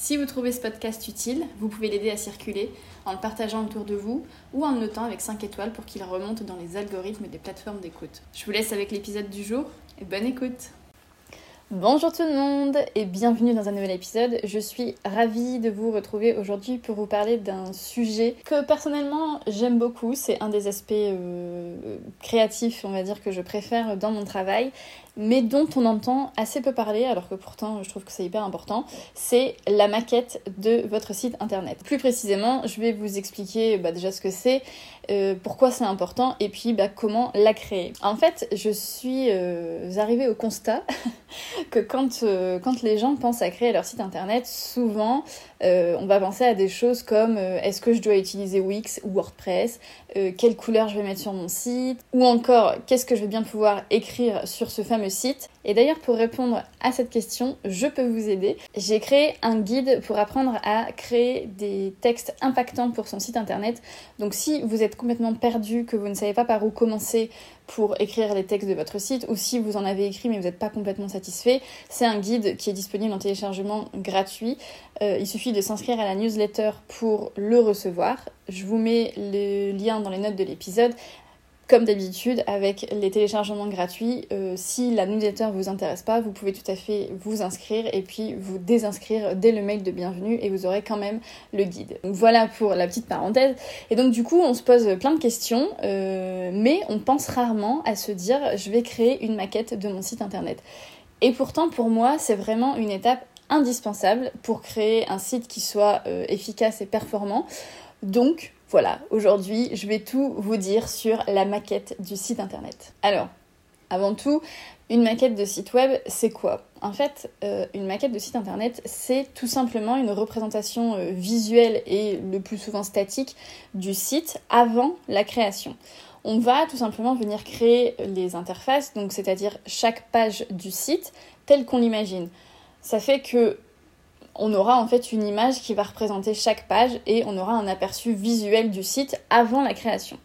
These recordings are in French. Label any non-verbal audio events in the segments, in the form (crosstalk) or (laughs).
Si vous trouvez ce podcast utile, vous pouvez l'aider à circuler en le partageant autour de vous ou en le notant avec 5 étoiles pour qu'il remonte dans les algorithmes des plateformes d'écoute. Je vous laisse avec l'épisode du jour et bonne écoute Bonjour tout le monde et bienvenue dans un nouvel épisode. Je suis ravie de vous retrouver aujourd'hui pour vous parler d'un sujet que personnellement j'aime beaucoup. C'est un des aspects euh, créatifs, on va dire, que je préfère dans mon travail mais dont on entend assez peu parler, alors que pourtant je trouve que c'est hyper important, c'est la maquette de votre site internet. Plus précisément, je vais vous expliquer bah, déjà ce que c'est, euh, pourquoi c'est important, et puis bah, comment la créer. En fait, je suis euh, arrivée au constat (laughs) que quand, euh, quand les gens pensent à créer leur site internet, souvent on va penser à des choses comme est-ce que je dois utiliser Wix ou WordPress, quelle couleur je vais mettre sur mon site, ou encore qu'est-ce que je vais bien pouvoir écrire sur ce fameux site. Et d'ailleurs, pour répondre à cette question, je peux vous aider. J'ai créé un guide pour apprendre à créer des textes impactants pour son site internet. Donc si vous êtes complètement perdu, que vous ne savez pas par où commencer pour écrire les textes de votre site, ou si vous en avez écrit mais vous n'êtes pas complètement satisfait, c'est un guide qui est disponible en téléchargement gratuit. Euh, il suffit de s'inscrire à la newsletter pour le recevoir. Je vous mets le lien dans les notes de l'épisode comme d'habitude, avec les téléchargements gratuits, euh, si la newsletter vous intéresse pas, vous pouvez tout à fait vous inscrire et puis vous désinscrire dès le mail de bienvenue et vous aurez quand même le guide. Voilà pour la petite parenthèse. Et donc du coup, on se pose plein de questions, euh, mais on pense rarement à se dire je vais créer une maquette de mon site internet. Et pourtant, pour moi, c'est vraiment une étape indispensable pour créer un site qui soit euh, efficace et performant. Donc, voilà, aujourd'hui, je vais tout vous dire sur la maquette du site internet. Alors, avant tout, une maquette de site web, c'est quoi? En fait, euh, une maquette de site internet, c'est tout simplement une représentation euh, visuelle et le plus souvent statique du site avant la création. On va tout simplement venir créer les interfaces, donc c'est-à-dire chaque page du site telle qu'on l'imagine. Ça fait que on aura en fait une image qui va représenter chaque page et on aura un aperçu visuel du site avant la création.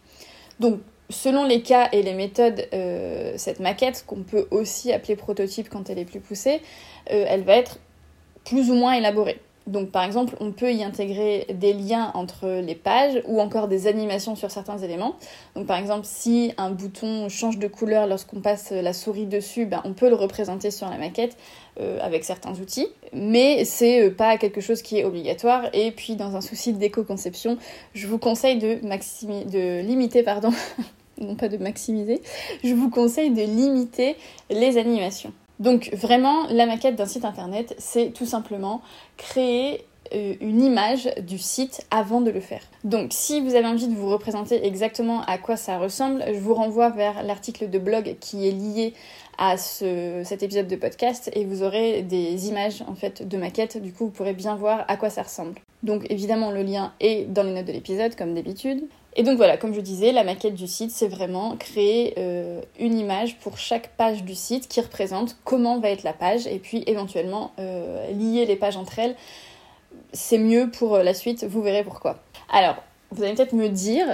Donc selon les cas et les méthodes, euh, cette maquette, qu'on peut aussi appeler prototype quand elle est plus poussée, euh, elle va être plus ou moins élaborée. Donc par exemple, on peut y intégrer des liens entre les pages ou encore des animations sur certains éléments. Donc par exemple, si un bouton change de couleur lorsqu'on passe la souris dessus, ben, on peut le représenter sur la maquette euh, avec certains outils. Mais c'est euh, pas quelque chose qui est obligatoire. Et puis dans un souci d'éco-conception, je vous conseille de, de limiter, pardon, (laughs) non pas de maximiser, je vous conseille de limiter les animations. Donc vraiment, la maquette d'un site internet, c'est tout simplement créer euh, une image du site avant de le faire. Donc si vous avez envie de vous représenter exactement à quoi ça ressemble, je vous renvoie vers l'article de blog qui est lié à cet épisode de podcast et vous aurez des images en fait de maquette, du coup vous pourrez bien voir à quoi ça ressemble. Donc évidemment le lien est dans les notes de l'épisode comme d'habitude. Et donc voilà, comme je disais, la maquette du site, c'est vraiment créer euh, une image pour chaque page du site qui représente comment va être la page et puis éventuellement euh, lier les pages entre elles. C'est mieux pour la suite, vous verrez pourquoi. Alors, vous allez peut-être me dire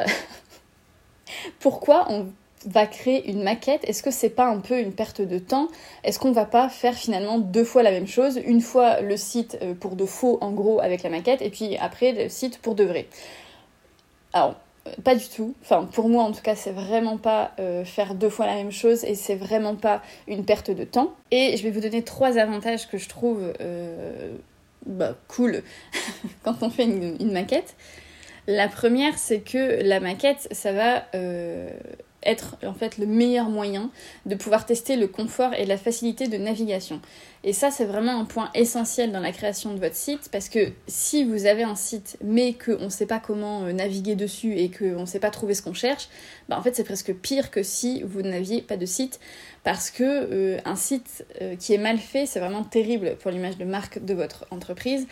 (laughs) pourquoi on va créer une maquette, est-ce que c'est pas un peu une perte de temps? Est-ce qu'on va pas faire finalement deux fois la même chose? Une fois le site euh, pour de faux en gros avec la maquette et puis après le site pour de vrai? Alors, pas du tout. Enfin, pour moi, en tout cas, c'est vraiment pas euh, faire deux fois la même chose et c'est vraiment pas une perte de temps. Et je vais vous donner trois avantages que je trouve euh, bah, cool (laughs) quand on fait une, maquette. La première, c'est que la maquette, ça va euh, être en fait le meilleur moyen de pouvoir tester le confort et la facilité de navigation. Et ça, c'est vraiment un point essentiel dans la création de votre site parce que si vous avez un site mais qu'on ne sait pas comment euh, naviguer dessus et qu'on ne sait pas trouver ce qu'on cherche, bah en fait c'est presque pire que si vous n'aviez pas de site parce que euh, un site euh, qui est mal fait, c'est vraiment terrible pour l'image de marque de votre entreprise.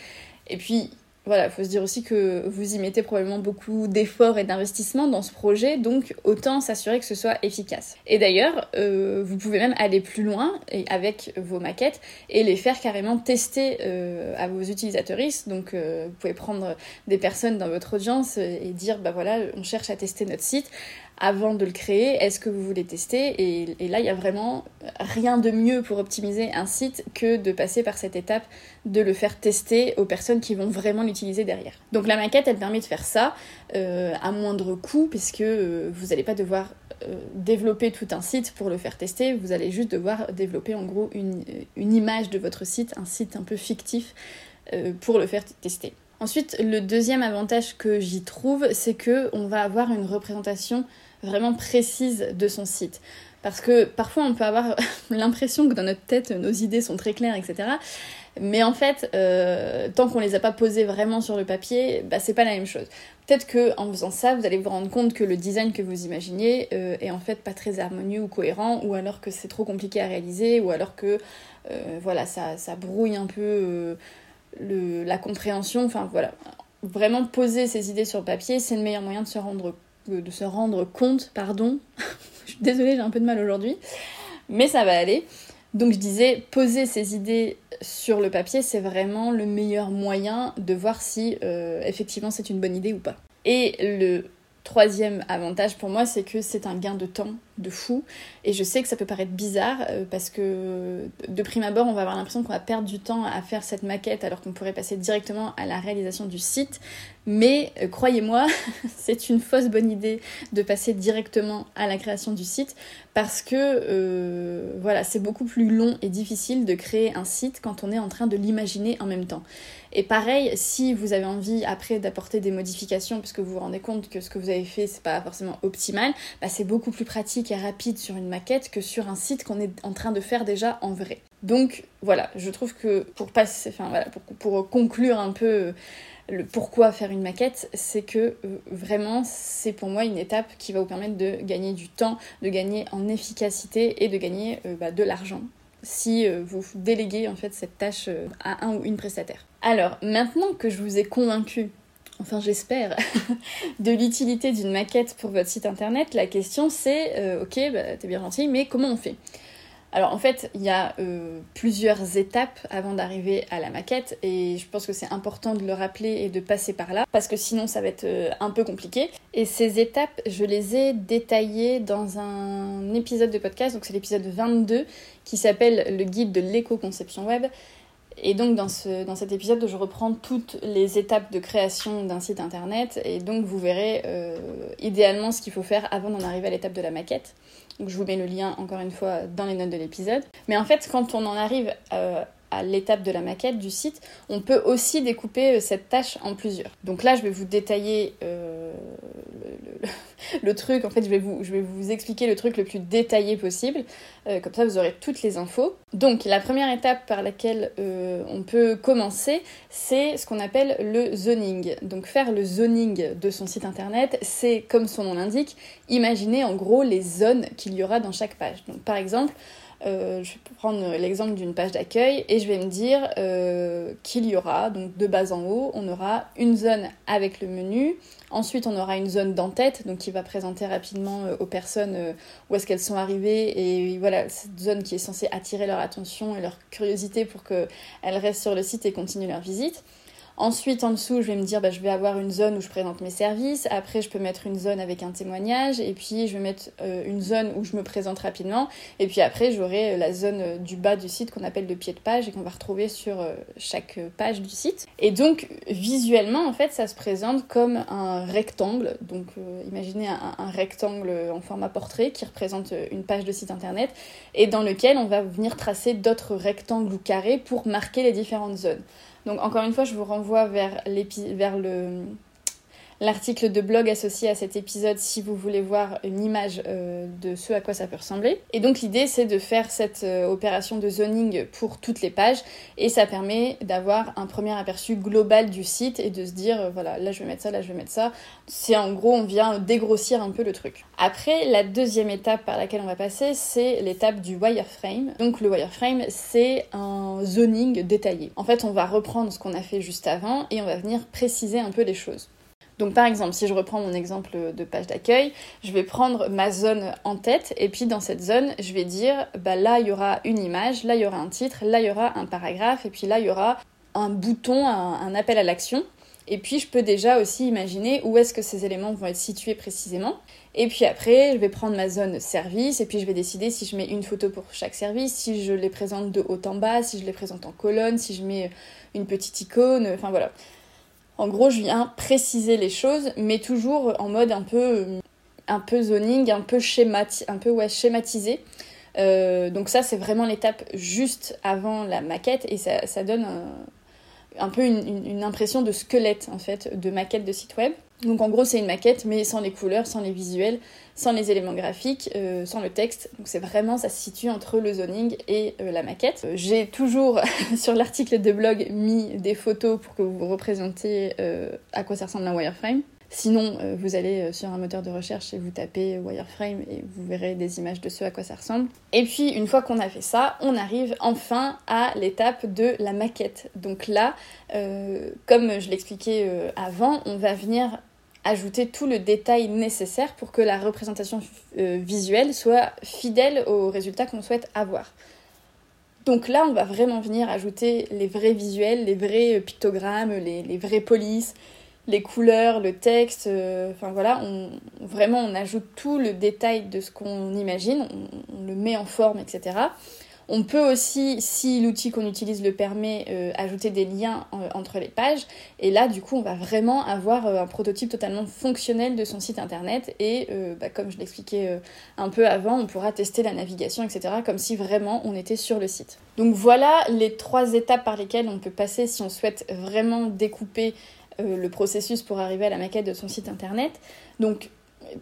Et puis voilà, il faut se dire aussi que vous y mettez probablement beaucoup d'efforts et d'investissement dans ce projet, donc autant s'assurer que ce soit efficace. Et d'ailleurs, euh, vous pouvez même aller plus loin avec vos maquettes et les faire carrément tester euh, à vos utilisateuristes. Donc euh, vous pouvez prendre des personnes dans votre audience et dire, bah voilà, on cherche à tester notre site avant de le créer, est-ce que vous voulez tester et, là, il n'y a vraiment rien de mieux pour optimiser un site que de passer par cette étape de le faire tester aux personnes qui vont vraiment l'utiliser derrière. Donc la maquette, elle permet de faire ça euh, à moindre coût, puisque euh, vous n'allez pas devoir euh, développer tout un site pour le faire tester, vous allez juste devoir développer en gros une, une image de votre site, un site un peu fictif pour le faire tester. Ensuite, le deuxième avantage que j'y trouve, c'est que on va avoir une représentation vraiment précise de son site. Parce que parfois on peut avoir (laughs) l'impression que dans notre tête nos idées sont très claires, etc. Mais en fait, euh, tant qu'on les a pas posées vraiment sur le papier, bah, c'est pas la même chose. Peut-être que en faisant ça, vous allez vous rendre compte que le design que vous imaginez euh, est en fait pas très harmonieux ou cohérent, ou alors que c'est trop compliqué à réaliser, ou alors que euh, voilà, ça, brouille un peu le, la compréhension. Enfin voilà, vraiment poser ses idées sur le papier, c'est le meilleur moyen de se rendre de se rendre compte, pardon, (laughs) je désolée, j'ai un peu de mal aujourd'hui, mais ça va aller. Donc je disais, poser ses idées sur le papier, c'est vraiment le meilleur moyen de voir si euh, effectivement c'est une bonne idée ou pas. Et le troisième avantage pour moi, c'est que c'est un gain de temps de fou. Et je sais que ça peut paraître bizarre euh, parce que de prime abord, on va avoir l'impression qu'on va perdre du temps à faire cette maquette alors qu'on pourrait passer directement à la réalisation du site. Mais euh, croyez-moi, (laughs) c'est une fausse bonne idée de passer directement à la création du site parce que euh, voilà, c'est beaucoup plus long et difficile de créer un site quand on est en train de l'imaginer en même temps. Et pareil, si vous avez envie après d'apporter des modifications parce que vous vous rendez compte que ce que vous avez fait c'est pas forcément optimal, bah c'est beaucoup plus pratique rapide sur une maquette que sur un site qu'on est en train de faire déjà en vrai. Donc voilà, je trouve que pour passer, enfin voilà, pour, conclure un peu le pourquoi faire une maquette, c'est que euh, vraiment c'est pour moi une étape qui va vous permettre de gagner du temps, de gagner en efficacité et de gagner euh, bah, de l'argent si euh, vous déléguez en fait cette tâche à un ou une prestataire. Alors maintenant que je vous ai convaincu, enfin j'espère, (laughs) de l'utilité d'une maquette pour votre site internet, la question c'est ok, bah, t'es bien gentil, mais comment on fait? Alors en fait, il y a euh, plusieurs étapes avant d'arriver à la maquette et je pense que c'est important de le rappeler et de passer par là parce que sinon ça va être euh, un peu compliqué. Et ces étapes, je les ai détaillées dans un épisode de podcast, donc c'est l'épisode 22 qui s'appelle le guide de l'éco-conception web. Et donc dans, ce, dans cet épisode, je reprends toutes les étapes de création d'un site internet et donc vous verrez euh, idéalement ce qu'il faut faire avant d'en arriver à l'étape de la maquette. Donc je vous mets le lien encore une fois dans les notes de l'épisode. Mais en fait, quand on en arrive euh, à l'étape de la maquette du site, on peut aussi découper euh, cette tâche en plusieurs. Donc là, je vais vous détailler euh, le, (laughs) truc, en fait, je vais, vous, expliquer le truc le plus détaillé possible, euh, comme ça vous aurez toutes les infos. Donc la première étape par laquelle on peut commencer, c'est ce qu'on appelle le zoning. Donc faire le zoning de son site internet, c'est comme son nom l'indique, imaginer en gros les zones qu'il y aura dans chaque page. Donc par exemple, euh, je vais prendre l'exemple d'une page d'accueil et je vais me dire euh, qu'il y aura, donc de bas en haut, on aura une zone avec le menu. Ensuite, on aura une zone d'en-tête, donc qui va présenter rapidement euh, aux personnes où est-ce qu'elles sont arrivées. Et voilà, cette zone qui est censée attirer leur attention et leur curiosité pour qu'elles restent sur le site et continuent leur visite. Ensuite, en dessous, je vais me dire, bah, je vais avoir une zone où je présente mes services. Après, je peux mettre une zone avec un témoignage. Et puis, je vais mettre euh, une zone où je me présente rapidement. Et puis après, j'aurai euh, la zone euh, du bas du site qu'on appelle le pied de page et qu'on va retrouver sur chaque page du site. Et donc, visuellement, en fait, ça se présente comme un rectangle. Donc, imaginez un, un, rectangle en format portrait qui représente une page de site internet et dans lequel on va venir tracer d'autres rectangles ou carrés pour marquer les différentes zones. Donc encore une fois, je vous renvoie vers, vers le, l'article de blog associé à cet épisode si vous voulez voir une image euh, de ce à quoi ça peut ressembler. Et donc l'idée c'est de faire cette euh, opération de zoning pour toutes les pages et ça permet d'avoir un premier aperçu global du site et de se dire euh, voilà là je vais mettre ça, là je vais mettre ça. C'est en gros on vient dégrossir un peu le truc. Après la deuxième étape par laquelle on va passer c'est l'étape du wireframe. Donc le wireframe c'est un zoning détaillé. En fait on va reprendre ce qu'on a fait juste avant et on va venir préciser un peu les choses. Donc par exemple, si je reprends mon exemple de page d'accueil, je vais prendre ma zone en tête et puis dans cette zone, je vais dire bah là il y aura une image, là il y aura un titre, là il y aura un paragraphe et puis là il y aura un bouton, un, appel à l'action. Et puis je peux déjà aussi imaginer où est-ce que ces éléments vont être situés précisément. Et puis après, je vais prendre ma zone service et puis je vais décider si je mets une photo pour chaque service, si je les présente de haut en bas, si je les présente en colonne, si je mets une petite icône, enfin voilà. En gros, je viens préciser les choses, mais toujours en mode un peu, un peu zoning, un peu, un peu schématisé. Euh, donc ça, c'est vraiment l'étape juste avant la maquette et ça, ça donne un, peu une, impression de squelette en fait, de maquette de site web. Donc en gros, c'est une maquette, mais sans les couleurs, sans les visuels, sans les éléments graphiques, euh, sans le texte. Donc c'est vraiment, ça se situe entre le zoning et euh, la maquette. Euh, j'ai toujours (laughs) sur l'article de blog mis des photos pour que vous représentiez à quoi ça ressemble un wireframe. Sinon, vous allez sur un moteur de recherche et vous tapez wireframe et vous verrez des images de ce à quoi ça ressemble. Et puis, une fois qu'on a fait ça, on arrive enfin à l'étape de la maquette. Donc là, comme je l'expliquais avant, on va venir ajouter tout le détail nécessaire pour que la représentation euh, visuelle soit fidèle au résultat qu'on souhaite avoir. Donc là, on va vraiment venir ajouter les vrais visuels, les vrais euh, pictogrammes, les, vraies polices, les couleurs, le texte. Euh, enfin voilà, on, vraiment on ajoute tout le détail de ce qu'on imagine, on, le met en forme, etc. On peut aussi, si l'outil qu'on utilise le permet, euh, ajouter des liens euh, entre les pages. Et là, du coup, on va vraiment avoir euh, un prototype totalement fonctionnel de son site internet. Et bah, comme je l'expliquais un peu avant, on pourra tester la navigation, etc. comme si vraiment on était sur le site. Donc voilà les trois étapes par lesquelles on peut passer si on souhaite vraiment découper le processus pour arriver à la maquette de son site internet.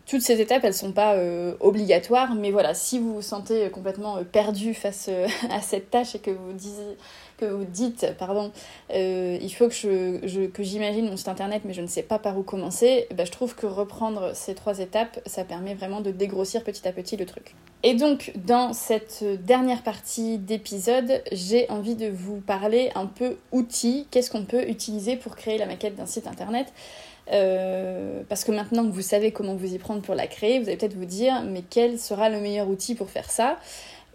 Toutes ces étapes, elles sont pas euh, obligatoires, mais voilà, si vous vous sentez complètement euh, perdu face euh, (laughs) à cette tâche et que vous, dites, pardon, il faut que, je, j'imagine mon site internet, mais je ne sais pas par où commencer, bah, je trouve que reprendre ces trois étapes, ça permet vraiment de dégrossir petit à petit le truc. Et donc, dans cette dernière partie d'épisode, j'ai envie de vous parler un peu outils, qu'est-ce qu'on peut utiliser pour créer la maquette d'un site internet? Euh, parce que maintenant que vous savez comment vous y prendre pour la créer, vous allez peut-être vous dire, mais quel sera le meilleur outil pour faire ça?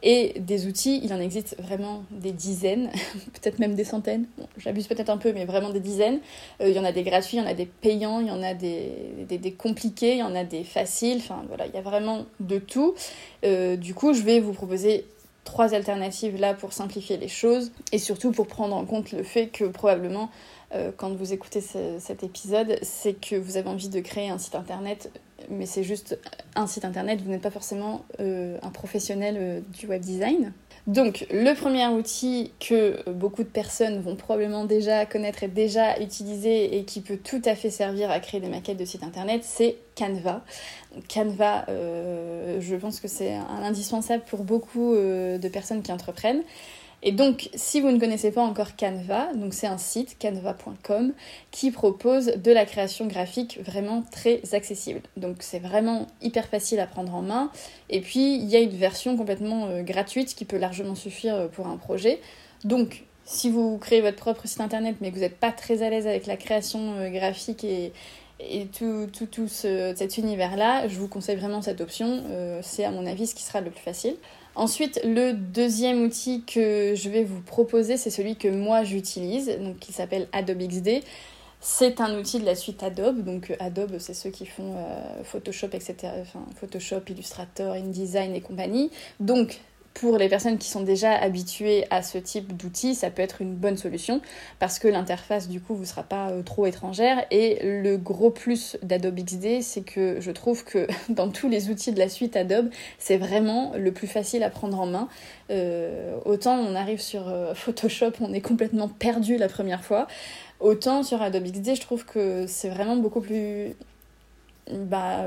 Et des outils, il en existe vraiment des dizaines, (laughs) peut-être même des centaines. J'abuse peut-être un peu, mais vraiment des dizaines. Euh, il y en a des gratuits, il y en a des payants, il y en a des compliqués, il y en a des faciles. Enfin voilà, il y a vraiment de tout. Euh, du coup, je vais vous proposer trois alternatives là pour simplifier les choses et surtout pour prendre en compte le fait que probablement euh, quand vous écoutez cet épisode, c'est que vous avez envie de créer un site internet, mais c'est juste un site internet, vous n'êtes pas forcément euh, un professionnel euh, du web design. Donc le premier outil que beaucoup de personnes vont probablement déjà connaître et déjà utiliser et qui peut tout à fait servir à créer des maquettes de sites internet, c'est Canva. Canva, je pense que c'est un indispensable pour beaucoup de personnes qui entreprennent. Et donc, si vous ne connaissez pas encore Canva, donc c'est un site, canva.com, qui propose de la création graphique vraiment très accessible. Donc c'est vraiment hyper facile à prendre en main. Et puis, il y a une version complètement euh, gratuite qui peut largement suffire euh, pour un projet. Donc, si vous créez votre propre site internet mais que vous n'êtes pas très à l'aise avec la création euh, graphique et, tout, tout, tout cet univers-là, je vous conseille vraiment cette option. c'est à mon avis ce qui sera le plus facile. Ensuite, le deuxième outil que je vais vous proposer, c'est celui que moi j'utilise, donc qui s'appelle Adobe XD. C'est un outil de la suite Adobe, donc euh, Adobe c'est ceux qui font euh, Photoshop, etc. Photoshop, Illustrator, InDesign et compagnie. Donc pour les personnes qui sont déjà habituées à ce type d'outils, ça peut être une bonne solution parce que l'interface du coup vous sera pas euh, trop étrangère et le gros plus d'Adobe XD, c'est que je trouve que (laughs) dans tous les outils de la suite Adobe, c'est vraiment le plus facile à prendre en main. Euh, autant on arrive sur euh, (laughs) Photoshop, on est complètement perdu la première fois. Autant sur Adobe XD, je trouve que c'est vraiment beaucoup plus bah,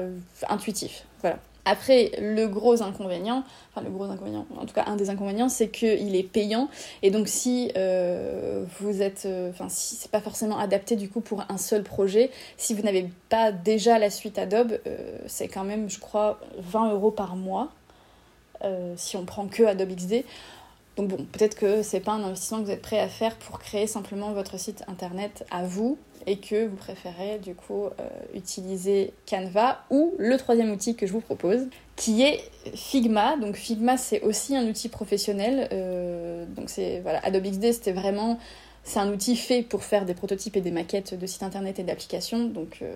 intuitif. Voilà. Après, le gros inconvénient, enfin le gros inconvénient, en tout cas un des inconvénients, c'est qu'il est payant et donc si euh, vous êtes, euh, enfin si c'est pas forcément adapté du coup pour un seul projet, si vous n'avez pas déjà la suite Adobe, euh, c'est quand même, je crois, 20 euros par mois si on prend que Adobe XD. Donc bon, peut-être que c'est pas un investissement que vous êtes prêt à faire pour créer simplement votre site internet à vous et que vous préférez du coup euh, utiliser Canva ou le troisième outil que je vous propose qui est Figma. Donc Figma c'est aussi un outil professionnel. Euh, donc c'est voilà Adobe XD c'était vraiment c'est un outil fait pour faire des prototypes et des maquettes de sites internet et d'applications, donc euh,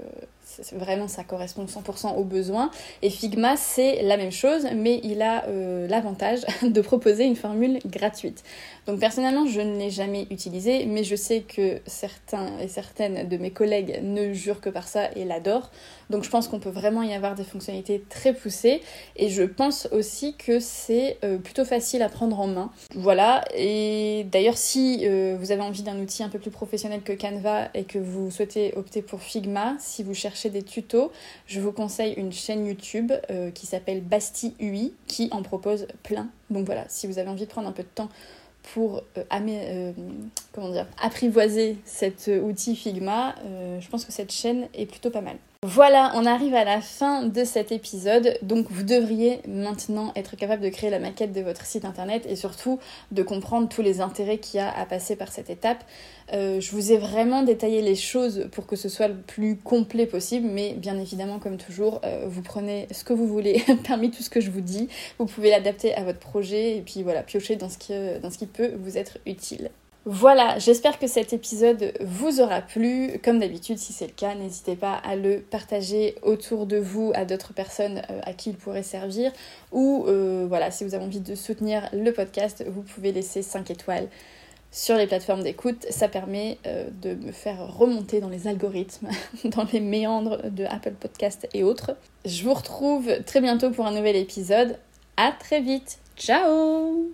vraiment ça correspond 100% aux besoins. Et Figma c'est la même chose, mais il a euh, l'avantage (laughs) de proposer une formule gratuite. Donc personnellement je ne l'ai jamais utilisé, mais je sais que certains et certaines de mes collègues ne jurent que par ça et l'adorent. Donc je pense qu'on peut vraiment y avoir des fonctionnalités très poussées, et je pense aussi que c'est euh, plutôt facile à prendre en main. Voilà, et d'ailleurs si vous avez envie d'un outil un peu plus professionnel que Canva et que vous souhaitez opter pour Figma, si vous cherchez des tutos, je vous conseille une chaîne YouTube euh, qui s'appelle Basti UI qui en propose plein. Donc voilà, si vous avez envie de prendre un peu de temps pour euh, euh, comment dire, apprivoiser cet outil Figma, je pense que cette chaîne est plutôt pas mal. Voilà, on arrive à la fin de cet épisode, donc vous devriez maintenant être capable de créer la maquette de votre site internet et surtout de comprendre tous les intérêts qu'il y a à passer par cette étape. Euh, je vous ai vraiment détaillé les choses pour que ce soit le plus complet possible, mais bien évidemment, comme toujours, euh, vous prenez ce que vous voulez (laughs) parmi tout ce que je vous dis, vous pouvez l'adapter à votre projet et puis voilà, piocher dans ce qui, dans ce qui peut vous être utile. Voilà, j'espère que cet épisode vous aura plu. Comme d'habitude, si c'est le cas, n'hésitez pas à le partager autour de vous à d'autres personnes euh, à qui il pourrait servir. Ou euh, voilà, si vous avez envie de soutenir le podcast, vous pouvez laisser 5 étoiles sur les plateformes d'écoute. Ça permet euh, de me faire remonter dans les algorithmes, (laughs) dans les méandres de Apple Podcast et autres. Je vous retrouve très bientôt pour un nouvel épisode. À très vite. Ciao